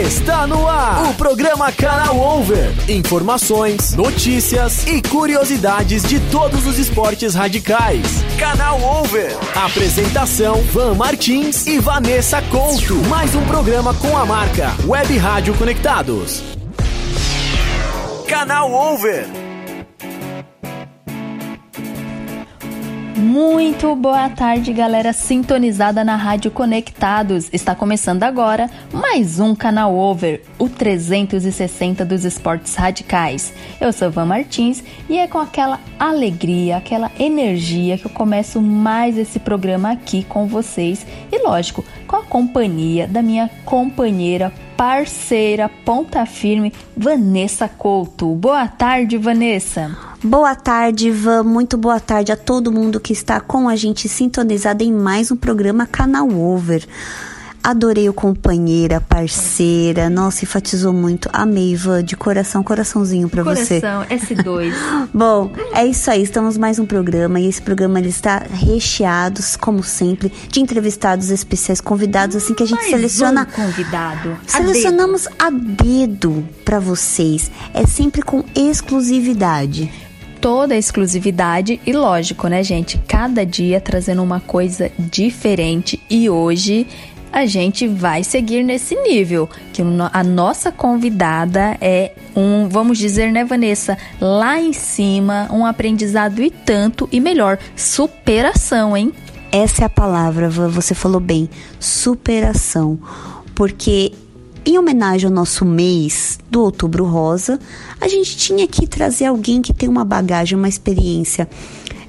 Está no ar o programa Canal Over. Informações, notícias e curiosidades de todos os esportes radicais. Canal Over. Apresentação: Van Martins e Vanessa Couto. Mais um programa com a marca Web Rádio Conectados. Canal Over. Muito boa tarde, galera sintonizada na Rádio Conectados. Está começando agora mais um canal Over, o 360 dos esportes radicais. Eu sou Van Martins e é com aquela alegria, aquela energia que eu começo mais esse programa aqui com vocês e, lógico, com a companhia da minha companheira parceira ponta firme, Vanessa Couto. Boa tarde, Vanessa. Boa tarde, Ivan. Muito boa tarde a todo mundo que está com a gente sintonizado em mais um programa Canal Over. Adorei o companheira, parceira. Nossa, enfatizou muito. Amei, Ivan. De coração, coraçãozinho para você. Coração, S2. Bom, é isso aí. Estamos mais um programa e esse programa ele está recheado, como sempre, de entrevistados especiais, convidados assim que a gente Mais seleciona. um convidado. Selecionamos a dedo para vocês. É sempre com exclusividade. toda a exclusividade e lógico, né, gente? Cada dia trazendo uma coisa diferente e hoje a gente vai seguir nesse nível, que a nossa convidada é um, vamos dizer, né, Vanessa, lá em cima, um aprendizado e tanto e melhor, superação, hein? Essa é a palavra, você falou bem, superação. Porque em homenagem ao nosso mês do Outubro Rosa, a gente tinha que trazer alguém que tem uma bagagem, uma experiência,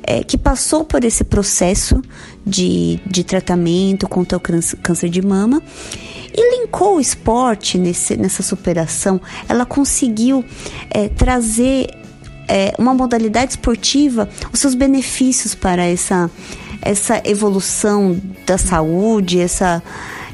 é, que passou por esse processo de, de tratamento contra o câncer, de mama e linkou o esporte nesse, nessa superação. Ela conseguiu é, trazer é, uma modalidade esportiva, os seus benefícios para essa, essa evolução da saúde, essa.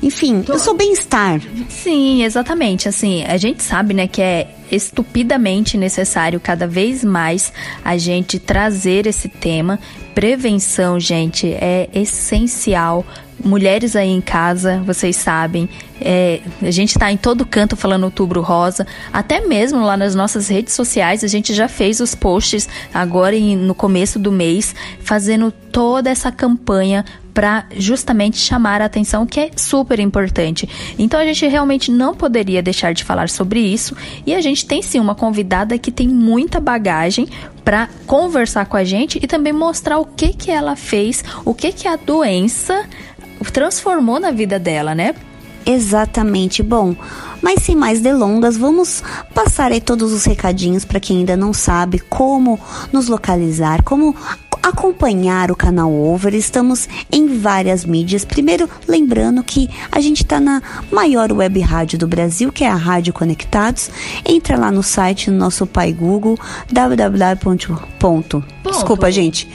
Enfim, o seu bem-estar. Sim, exatamente. Assim, a gente sabe, né, que é estupidamente necessário cada vez mais a gente trazer esse tema. Prevenção, gente, é essencial. Mulheres aí em casa, vocês sabem, é, a gente tá em todo canto falando outubro rosa, até mesmo lá nas nossas redes sociais, a gente já fez os posts agora em- no começo do mês, fazendo toda essa campanha para justamente chamar a atenção, que é super importante. Então a gente realmente não poderia deixar de falar sobre isso e a gente tem sim uma convidada que tem muita bagagem para conversar com a gente e também mostrar o que que ela fez, o que que a doença transformou na vida dela, né? Exatamente. Bom, mas sem mais delongas, vamos passar aí todos os recadinhos para quem ainda não sabe como nos localizar, como acompanhar o canal Over. Estamos em várias mídias. Primeiro, lembrando que a gente está na maior web rádio do Brasil, que é a Rádio Conectados. Entra lá no site, no nosso pai Google, www. Ponto. Desculpa, gente.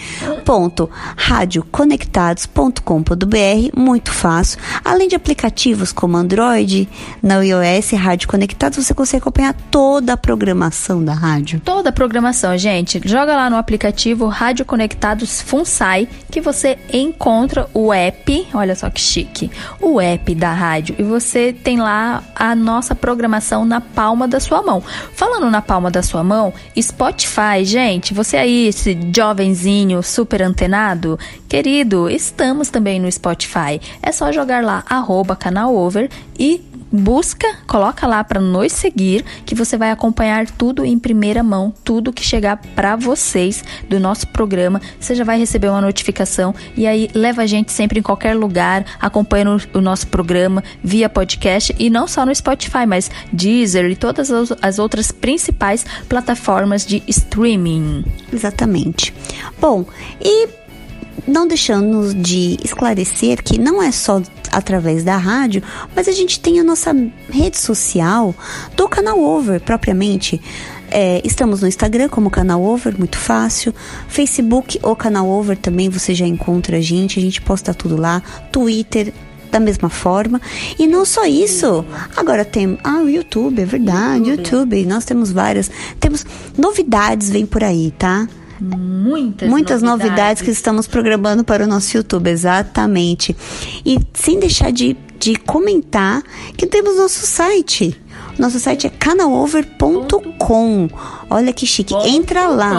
Ponto. radioconectados.com.br, muito fácil. Além de aplicativos como Android, na iOS, Rádio Conectados, você consegue acompanhar toda a programação da rádio. Toda a programação, gente. Joga lá no aplicativo Rádio Conectados Resultados FUNSAI, que você encontra o app, olha só que chique, o app da rádio e você tem lá a nossa programação na palma da sua mão. Falando na palma da sua mão, Spotify, gente, você aí, esse jovenzinho super antenado, querido, estamos também no Spotify. É só jogar lá arroba canal over e busca, coloca lá para nos seguir, que você vai acompanhar tudo em primeira mão, tudo que chegar para vocês do nosso programa. Você já vai receber uma notificação e aí leva a gente sempre em qualquer lugar, acompanhando o nosso programa via podcast e não só no Spotify, mas Deezer e todas as outras principais plataformas de streaming. Exatamente. Bom, e não deixando de esclarecer que não é só através da rádio, mas a gente tem a nossa rede social do canal Over propriamente. É, estamos no Instagram como canal Over, muito fácil. Facebook, o canal Over também você já encontra a gente, a gente posta tudo lá. Twitter, da mesma forma. E não só isso, agora tem. Ah, o YouTube, é verdade, YouTube. YouTube. Nós temos várias. Temos novidades, vem por aí, tá? Muitas, muitas novidades. novidades. que estamos programando para o nosso YouTube, exatamente. E sem deixar de, de comentar que temos nosso site. Nosso site é canalover.com. Olha que chique. Ponto Entra lá.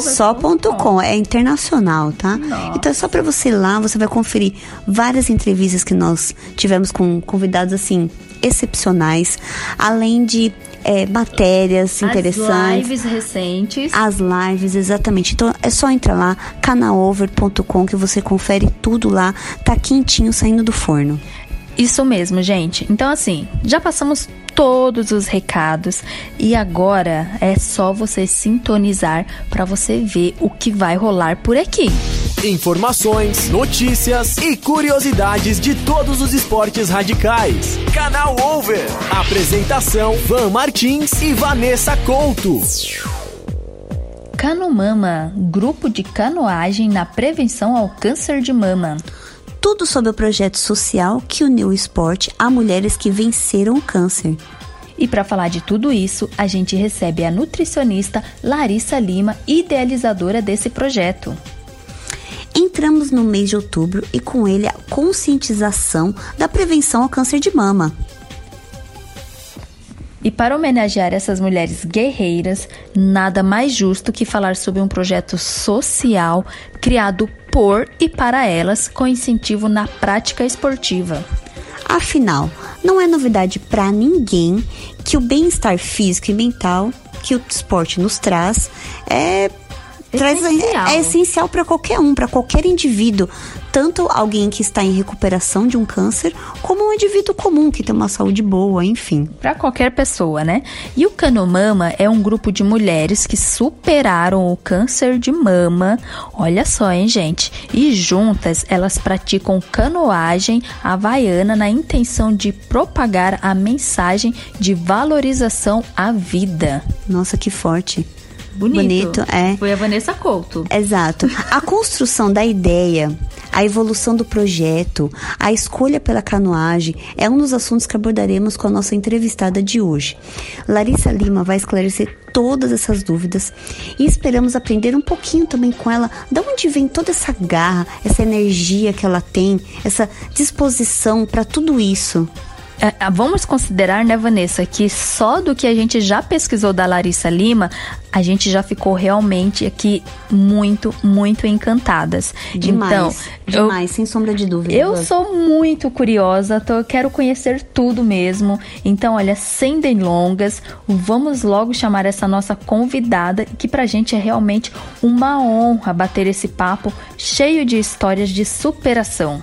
Só ponto .com. É internacional, tá? Nossa. Então é só para você ir lá, você vai conferir várias entrevistas que nós tivemos com convidados assim excepcionais, além de é, matérias as interessantes. As lives recentes. As lives, exatamente. Então é só entrar lá, canalover.com, que você confere tudo lá. Tá quentinho saindo do forno. Isso mesmo, gente. Então, assim, já passamos todos os recados e agora é só você sintonizar para você ver o que vai rolar por aqui. Informações, notícias e curiosidades de todos os esportes radicais. Canal Over. Apresentação: Van Martins e Vanessa Couto. Canomama, grupo de canoagem na prevenção ao câncer de mama tudo sobre o projeto social que uniu o esporte a mulheres que venceram o câncer. E para falar de tudo isso, a gente recebe a nutricionista Larissa Lima, idealizadora desse projeto. Entramos no mês de outubro e com ele a conscientização da prevenção ao câncer de mama. E para homenagear essas mulheres guerreiras, nada mais justo que falar sobre um projeto social criado por e para elas com incentivo na prática esportiva. Afinal, não é novidade para ninguém que o bem-estar físico e mental que o esporte nos traz é traz essencial. é essencial para qualquer um, para qualquer indivíduo, tanto alguém que está em recuperação de um câncer, como um indivíduo comum que tem uma saúde boa, enfim. Para qualquer pessoa, né? E o Canomama é um grupo de mulheres que superaram o câncer de mama. Olha só, hein, gente? E juntas elas praticam canoagem havaiana na intenção de propagar a mensagem de valorização à vida. Nossa, que forte. Bonito. Bonito, é. Foi a Vanessa Couto. Exato. A construção da ideia, a evolução do projeto, a escolha pela canoagem é um dos assuntos que abordaremos com a nossa entrevistada de hoje. Larissa Lima vai esclarecer todas essas dúvidas e esperamos aprender um pouquinho também com ela de onde vem toda essa garra, essa energia que ela tem, essa disposição para tudo isso. É, é, vamos considerar, né, Vanessa, que só do que a gente já pesquisou da Larissa Lima, a gente já ficou realmente aqui muito, muito encantadas. Demais, então, demais, eu, sem sombra de dúvida. Eu sou muito curiosa, tô, quero conhecer tudo mesmo. Então, olha, sem delongas, vamos logo chamar essa nossa convidada, que pra gente é realmente uma honra bater esse papo cheio de histórias de superação.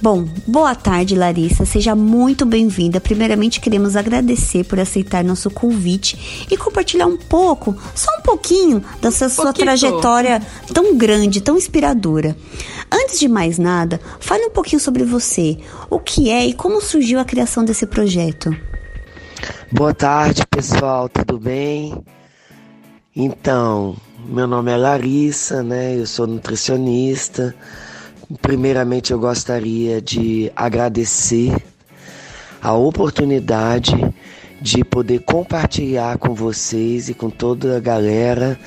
Bom, boa tarde, Larissa. Seja muito bem-vinda. Primeiramente, queremos agradecer por aceitar nosso convite e compartilhar um pouco, só um pouquinho, dessa sua trajetória tão grande, tão inspiradora. Antes de mais nada, fale um pouquinho sobre você, o que é e como surgiu a criação desse projeto. Boa tarde, pessoal, tudo bem? Então, meu nome é Larissa, né? Eu sou nutricionista. Primeiramente, eu gostaria de agradecer a oportunidade de poder compartilhar com vocês e com toda a galera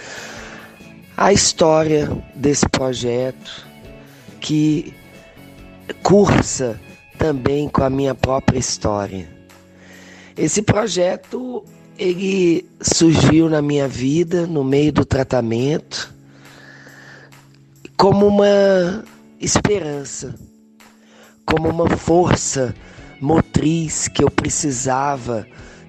a história desse projeto que cursa também com a minha própria história. Esse projeto ele surgiu na minha vida no meio do tratamento como uma esperança, como uma força motriz que eu precisava,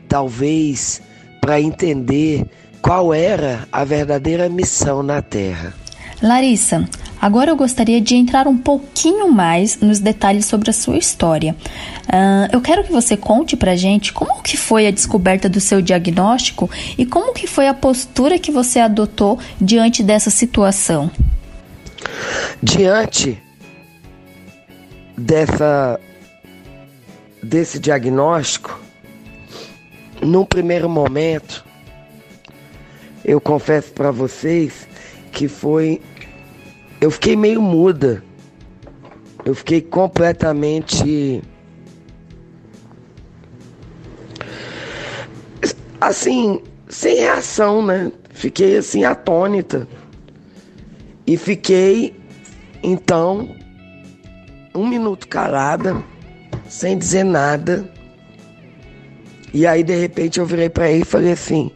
talvez, para entender qual era a verdadeira missão na Terra. Larissa, agora eu gostaria de entrar um pouquinho mais nos detalhes sobre a sua história. Uh, eu quero que você conte pra gente como que foi a descoberta do seu diagnóstico e como que foi a postura que você adotou diante dessa situação. Diante dessa desse diagnóstico, num primeiro momento, eu confesso para vocês que foi eu fiquei meio muda. Eu fiquei completamente assim, sem reação, né? Fiquei assim atônita. E fiquei então um minuto calada, sem dizer nada. E aí de repente eu virei para ele e falei assim: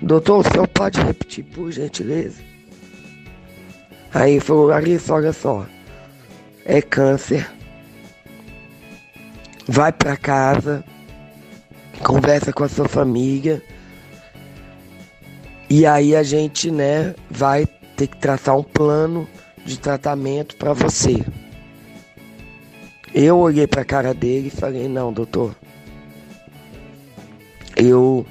"Doutor, o senhor pode repetir por gentileza?" Aí falou, Larissa, olha só, é câncer. Vai para casa, conversa com a sua família. E aí a gente, né, vai ter que traçar um plano de tratamento para você. Eu olhei para a cara dele e falei: "Não, doutor. Eu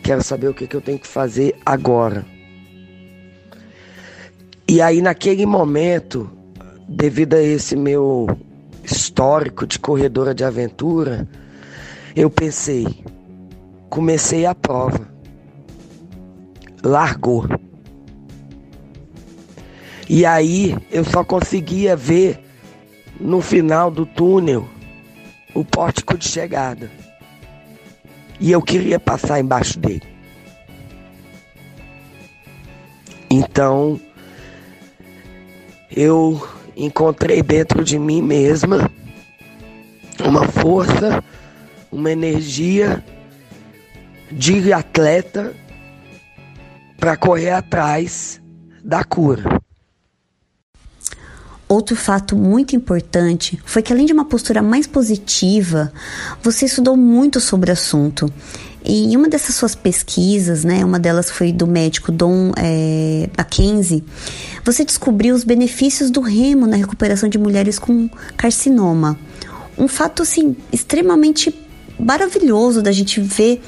quero saber o que, que eu tenho que fazer agora." E aí, naquele momento, devido a esse meu histórico de corredora de aventura, eu pensei, comecei a prova. Largou. E aí eu só conseguia ver no final do túnel o pórtico de chegada. E eu queria passar embaixo dele. Então, eu encontrei dentro de mim mesma uma força, uma energia de atleta para correr atrás da cura. Outro fato muito importante foi que, além de uma postura mais positiva, você estudou muito sobre o assunto e em uma dessas suas pesquisas, né, uma delas foi do médico Don é, Mackenzie, você descobriu os benefícios do remo na recuperação de mulheres com carcinoma. Um fato assim extremamente maravilhoso da gente ver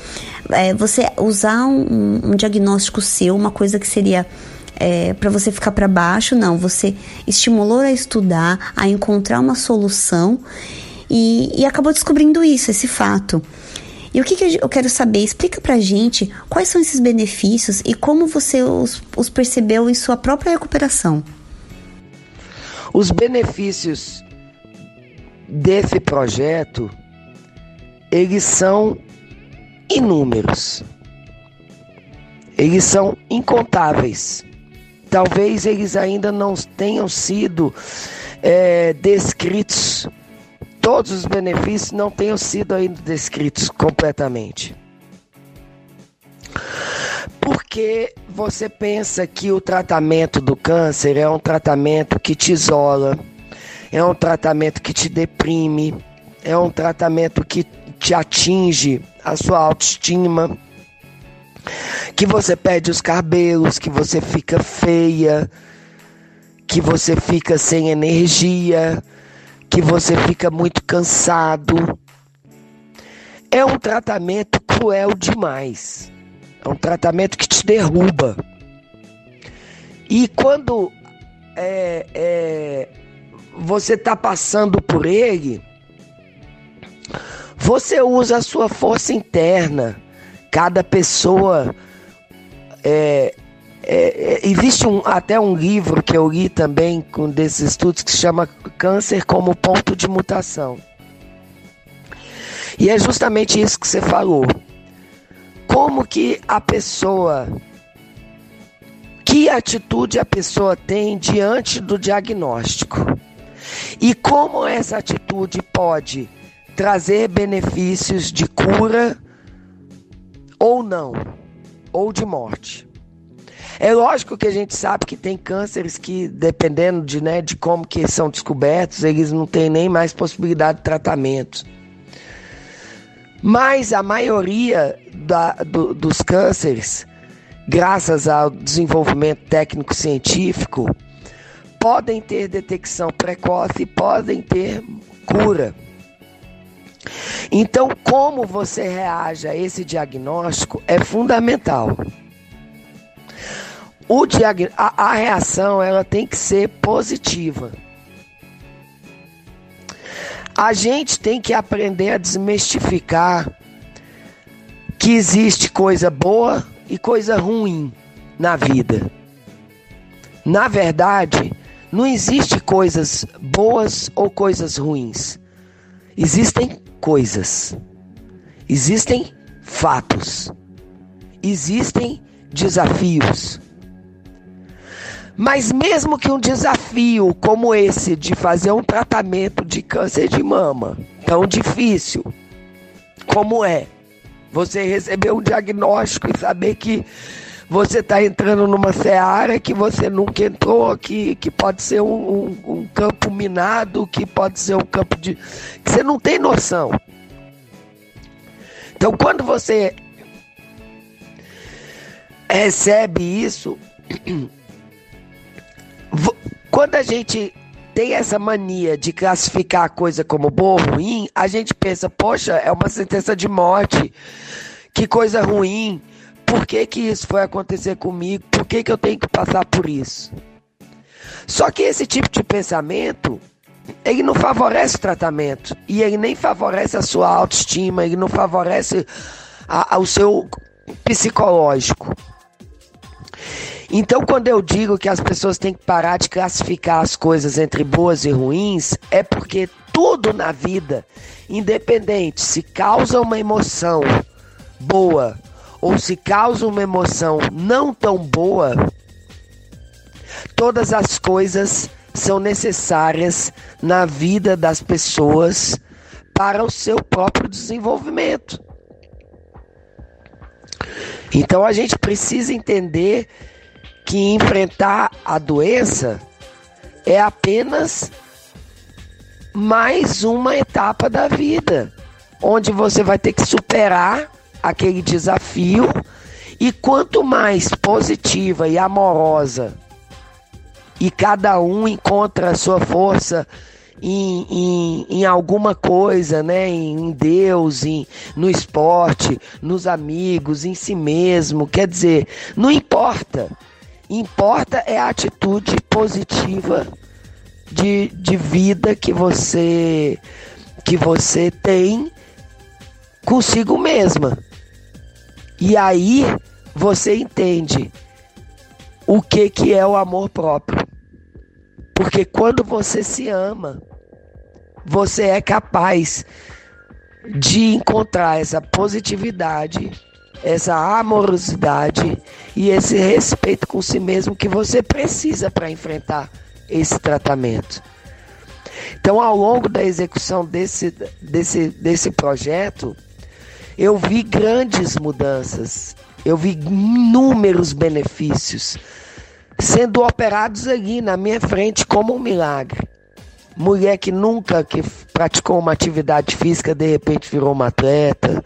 é, você usar um, um, diagnóstico seu, uma coisa que seria é, para você ficar para baixo, não, você estimulou a estudar, a encontrar uma solução e, e acabou descobrindo isso, esse fato. E o que, que eu quero saber? Explica pra gente quais são esses benefícios e como você os, os percebeu em sua própria recuperação. Os benefícios desse projeto, eles são inúmeros. Eles são incontáveis. Talvez eles ainda não tenham sido é, descritos todos os benefícios não tenham sido ainda descritos completamente. Porque você pensa que o tratamento do câncer é um tratamento que te isola, é um tratamento que te deprime, é um tratamento que te atinge a sua autoestima, que você perde os cabelos, que você fica feia, que você fica sem energia, que você fica muito cansado. É um tratamento cruel demais. É um tratamento que te derruba. E quando é, é, você está passando por ele, você usa a sua força interna. Cada pessoa é, é, é, existe um, até um livro que eu li também com desses estudos que se chama Câncer como Ponto de Mutação. E é justamente isso que você falou. Como que a pessoa que atitude a pessoa tem diante do diagnóstico e como essa atitude pode trazer benefícios de cura ou não, ou de morte. É lógico que a gente sabe que tem cânceres que, dependendo de, né, de como que são descobertos, eles não têm nem mais possibilidade de tratamento. Mas a maioria da, do, dos cânceres, graças ao desenvolvimento técnico-científico, podem ter detecção precoce e podem ter cura. Então, como você reage a esse diagnóstico é fundamental. O diag... a, a reação ela tem que ser positiva. A gente tem que aprender a desmistificar que existe coisa boa e coisa ruim na vida. Na verdade, não existe coisas boas ou coisas ruins. Existem coisas. Existem fatos. Existem desafios. Mas mesmo que um desafio como esse de fazer um tratamento de câncer de mama, tão difícil como é, você receber um diagnóstico e saber que você está entrando numa seara que você nunca entrou, que, que pode ser um, um, um, campo minado, que pode ser um campo de. que você não tem noção. Então, quando você recebe isso, quando a gente tem essa mania de classificar a coisa como boa ou ruim, a gente pensa, poxa, é uma sentença de morte, que coisa ruim por que, que isso foi acontecer comigo? Por que, que eu tenho que passar por isso? Só que esse tipo de pensamento, ele não favorece o tratamento. E ele nem favorece a sua autoestima, ele não favorece o seu psicológico. Então, quando eu digo que as pessoas têm que parar de classificar as coisas entre boas e ruins, é porque tudo na vida, independente se causa uma emoção boa ou se causa uma emoção não tão boa, todas as coisas são necessárias na vida das pessoas para o seu próprio desenvolvimento. Então a gente precisa entender que enfrentar a doença é apenas mais uma etapa da vida, onde você vai ter que superar aquele desafio e quanto mais positiva e amorosa e cada um encontra a sua força em, em, em, alguma coisa, né? Em Deus, em, no esporte, nos amigos, em si mesmo. Quer dizer, não importa. Importa é a atitude positiva de, de vida que você que você tem consigo mesma. E aí você entende o que, que é o amor próprio. Porque quando você se ama, você é capaz de encontrar essa positividade, essa amorosidade e esse respeito com si mesmo que você precisa para enfrentar esse tratamento. Então, ao longo da execução desse, desse, desse projeto, eu vi grandes mudanças, eu vi inúmeros benefícios sendo operados ali na minha frente como um milagre. Mulher que nunca que praticou uma atividade física, de repente virou uma atleta.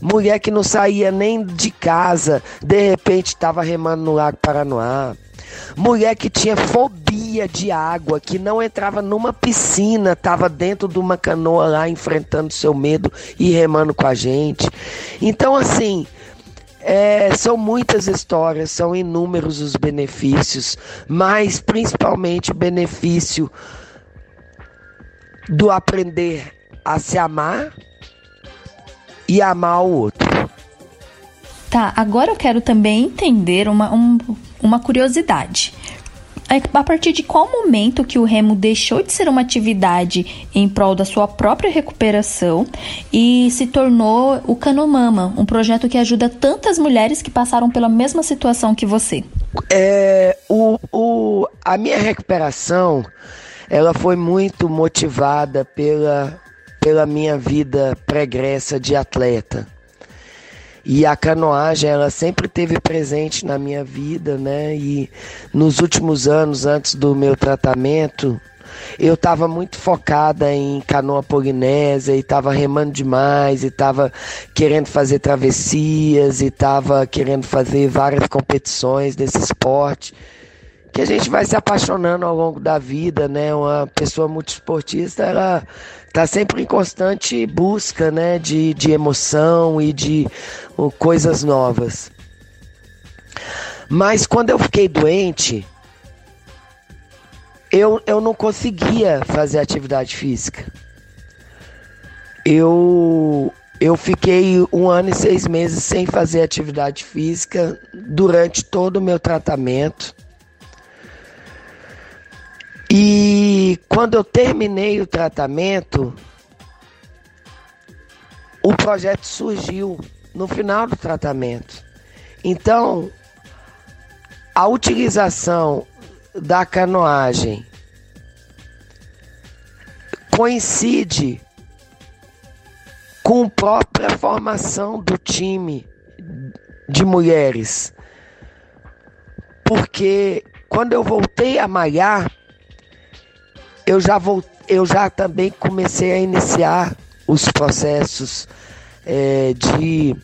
Mulher que não saía nem de casa, de repente estava remando no Lago Paranoá. Mulher que tinha fobia de água, que não entrava numa piscina, estava dentro de uma canoa lá enfrentando seu medo e remando com a gente. Então, assim, é, são muitas histórias, são inúmeros os benefícios, mas principalmente o benefício do aprender a se amar e amar o outro. Tá, agora eu quero também entender uma, um, uma curiosidade. É, a partir de qual momento que o remo deixou de ser uma atividade em prol da sua própria recuperação e se tornou o Canomama, um projeto que ajuda tantas mulheres que passaram pela mesma situação que você? É, o, o, a minha recuperação ela foi muito motivada pela, pela minha vida pregressa de atleta. E a canoagem, ela sempre teve presente na minha vida, né? E nos últimos anos, antes do meu tratamento, eu estava muito focada em canoa polinésia e estava remando demais e estava querendo fazer travessias e estava querendo fazer várias competições desse esporte que a gente vai se apaixonando ao longo da vida, né? Uma pessoa multiesportista, ela tá sempre em constante busca, né? De, de emoção e de uh, coisas novas. Mas quando eu fiquei doente, eu, eu não conseguia fazer atividade física. Eu, eu fiquei um ano e seis meses sem fazer atividade física durante todo o meu tratamento. E quando eu terminei o tratamento, o projeto surgiu no final do tratamento. Então, a utilização da canoagem coincide com a própria formação do time de mulheres. Porque quando eu voltei a malhar, eu já, vou, eu já também comecei a iniciar os processos é, de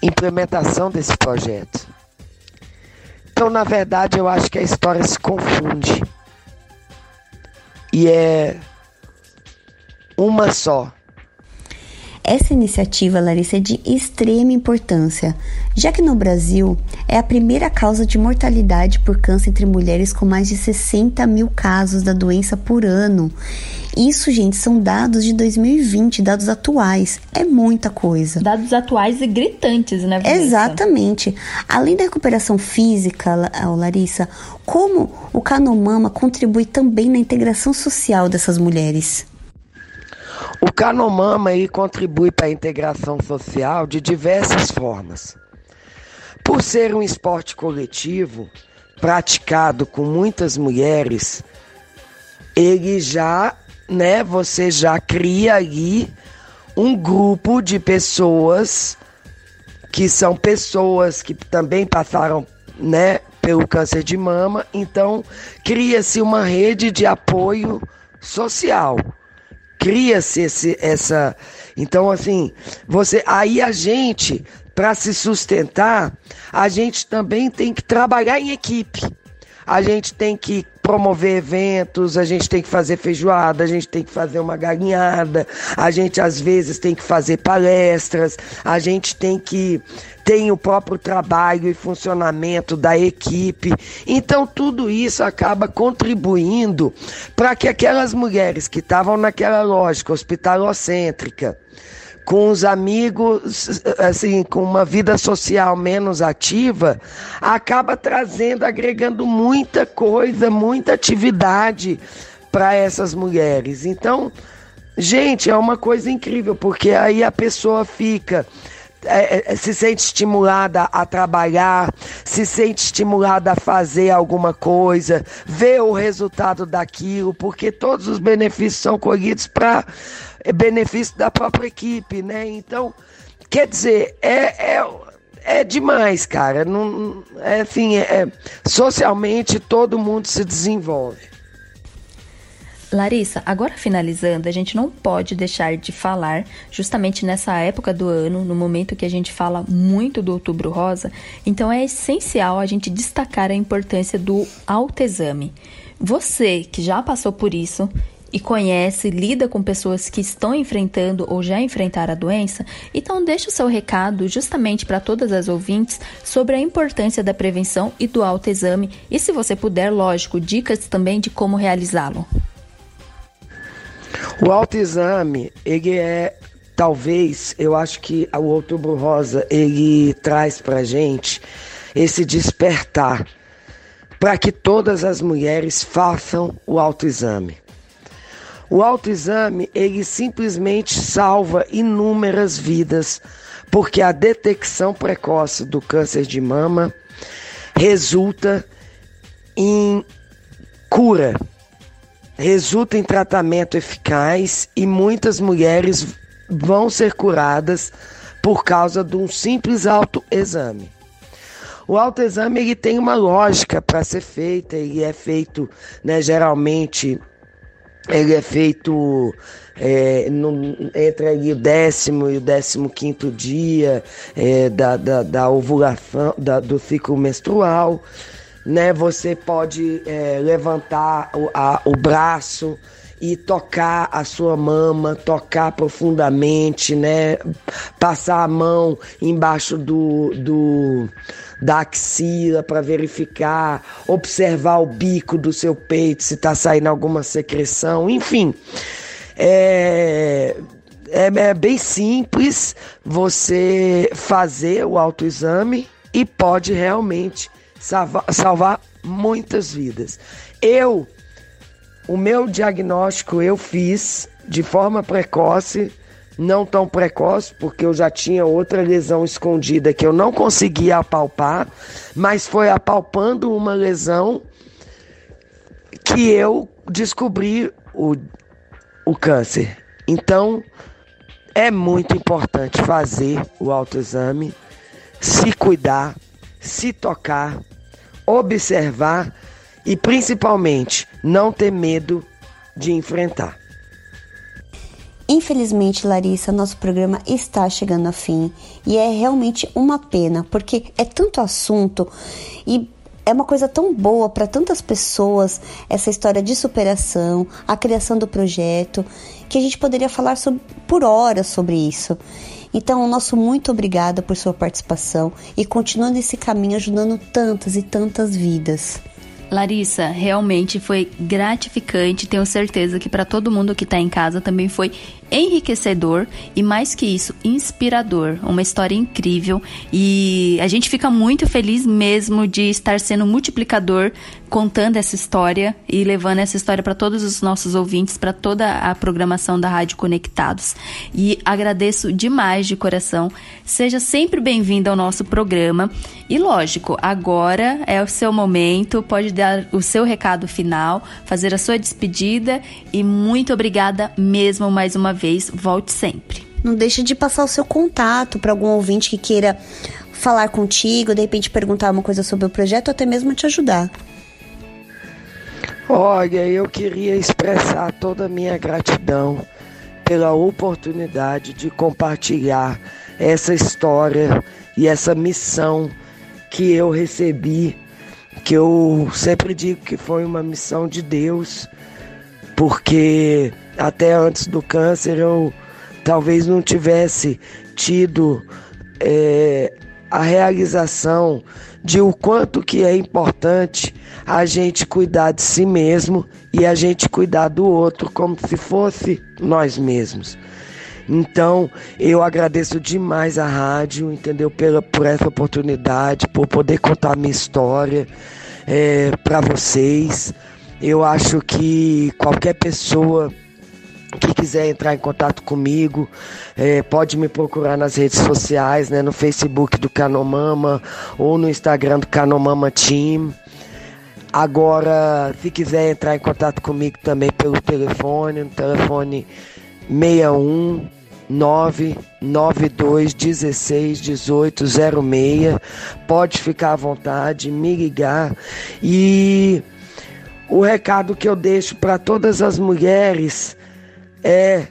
implementação desse projeto. Então, na verdade, eu acho que a história se confunde. E é uma só. Essa iniciativa, Larissa, é de extrema importância, já que no Brasil é a primeira causa de mortalidade por câncer entre mulheres com mais de 60 mil casos da doença por ano. Isso, gente, são dados de 2020, dados atuais. É muita coisa. Dados atuais e gritantes, né, Vanessa? Exatamente. Além da recuperação física, Larissa, como o Canomama contribui também na integração social dessas mulheres? O Canomama aí contribui para a integração social de diversas formas. Por ser um esporte coletivo, praticado com muitas mulheres, ele já, né, você já cria ali um grupo de pessoas que são pessoas que também passaram, né, pelo câncer de mama, então cria-se uma rede de apoio social cria-se essa. Então, assim, você. Aí a gente, para se sustentar, a gente também tem que trabalhar em equipe. A gente tem que promover eventos, a gente tem que fazer feijoada, a gente tem que fazer uma galinhada, a gente às vezes tem que fazer palestras, a gente tem que tem o próprio trabalho e funcionamento da equipe. Então, tudo isso acaba contribuindo para que aquelas mulheres que estavam naquela lógica hospitalocêntrica, com os amigos, assim, com uma vida social menos ativa, acaba trazendo, agregando muita coisa, muita atividade para essas mulheres. Então, gente, é uma coisa incrível, porque aí a pessoa fica é, é, é, se sente estimulada a trabalhar, se sente estimulada a fazer alguma coisa, ver o resultado daquilo, porque todos os benefícios são colhidos para benefício da própria equipe, né? Então, quer dizer, é, é, é demais, cara. Não, é, assim, é, socialmente todo mundo se desenvolve. Larissa, agora finalizando, a gente não pode deixar de falar, justamente nessa época do ano, no momento que a gente fala muito do Outubro Rosa, então é essencial a gente destacar a importância do autoexame. Você que já passou por isso e conhece, lida com pessoas que estão enfrentando ou já enfrentaram a doença, então deixe o seu recado justamente para todas as ouvintes sobre a importância da prevenção e do autoexame e se você puder, lógico, dicas também de como realizá-lo. O autoexame, ele é talvez, eu acho que o Outubro Rosa, ele traz pra gente esse despertar para que todas as mulheres façam o autoexame. O autoexame, ele simplesmente salva inúmeras vidas, porque a detecção precoce do câncer de mama resulta em cura, resulta em tratamento eficaz e muitas mulheres vão ser curadas por causa de um simples autoexame. O autoexame ele tem uma lógica para ser feita, ele é feito, né, geralmente ele é feito é, no, entre o décimo e o décimo quinto dia é, da, da, da, ovulação, da, do ciclo menstrual, né? Você pode é, levantar o, a, o braço e tocar a sua mama, tocar profundamente, né? Passar a mão embaixo do, do da axila para verificar, observar o bico do seu peito se está saindo alguma secreção, enfim. É, é, é bem simples você fazer o autoexame e pode realmente salvar, salvar muitas vidas. Eu, o meu diagnóstico eu fiz de forma precoce não tão precoce, porque eu já tinha outra lesão escondida que eu não conseguia apalpar, mas foi apalpando uma lesão que eu descobri o, o câncer. Então, é muito importante fazer o autoexame, se cuidar, se tocar, observar e principalmente não ter medo de enfrentar. Infelizmente, Larissa, nosso programa está chegando ao fim e é realmente uma pena, porque é tanto assunto e é uma coisa tão boa para tantas pessoas essa história de superação, a criação do projeto, que a gente poderia falar sobre, por horas sobre isso. Então, nosso muito obrigada por sua participação e continue nesse caminho ajudando tantas e tantas vidas. Larissa, realmente foi gratificante. Tenho certeza que para todo mundo que está em casa também foi enriquecedor e mais que isso, inspirador. Uma história incrível e a gente fica muito feliz mesmo de estar sendo multiplicador contando essa história e levando essa história para todos os nossos ouvintes, para toda a programação da Rádio Conectados. E agradeço demais de coração. Seja sempre bem-vindo ao nosso programa. E lógico, agora é o seu momento, pode dar o seu recado final, fazer a sua despedida e muito obrigada mesmo mais uma vez. Volte sempre. Não deixe de passar o seu contato para algum ouvinte que queira falar contigo, de repente perguntar uma coisa sobre o projeto ou até mesmo te ajudar. Olha, eu queria expressar toda a minha gratidão pela oportunidade de compartilhar essa história e essa missão que eu recebi, que eu sempre digo que foi uma missão de Deus, porque até antes do câncer eu talvez não tivesse tido é, a realização de o quanto que é importante a gente cuidar de si mesmo e a gente cuidar do outro como se fosse nós mesmos. Então, eu agradeço demais a rádio, entendeu? Pela, por essa oportunidade, por poder contar minha história é, para vocês. Eu acho que qualquer pessoa que quiser entrar em contato comigo, é, pode me procurar nas redes sociais, né, no Facebook do Canomama ou no Instagram do Canomama Team. Agora, se quiser entrar em contato comigo também pelo telefone, no telefone 61 992 16 18 06, pode ficar à vontade, me ligar. E o recado que eu deixo para todas as mulheres é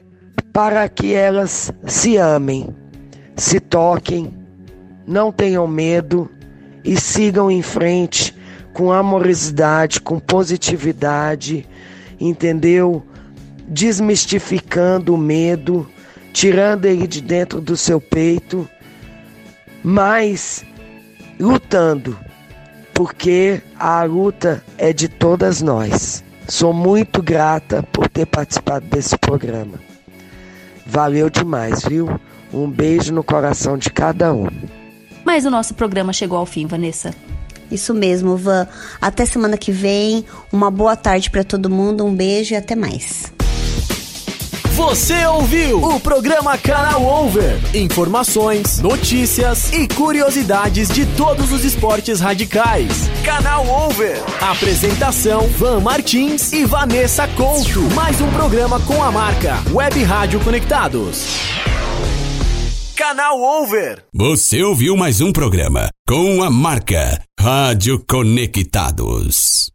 para que elas se amem, se toquem, não tenham medo e sigam em frente com amorosidade, com positividade, entendeu? Desmistificando o medo, tirando ele de dentro do seu peito, mas lutando, porque a luta é de todas nós. Sou muito grata por ter participado desse programa. Valeu demais, viu? Um beijo no coração de cada um. Mas o nosso programa chegou ao fim, Vanessa. Isso mesmo, Van. Até semana que vem. Uma boa tarde para todo mundo. Um beijo e até mais. Você ouviu o programa Canal Over. Informações, notícias e curiosidades de todos os esportes radicais. Canal Over. Apresentação: Van Martins e Vanessa Couto. Mais um programa com a marca Web Rádio Conectados. Canal Over. Você ouviu mais um programa com a marca Rádio Conectados.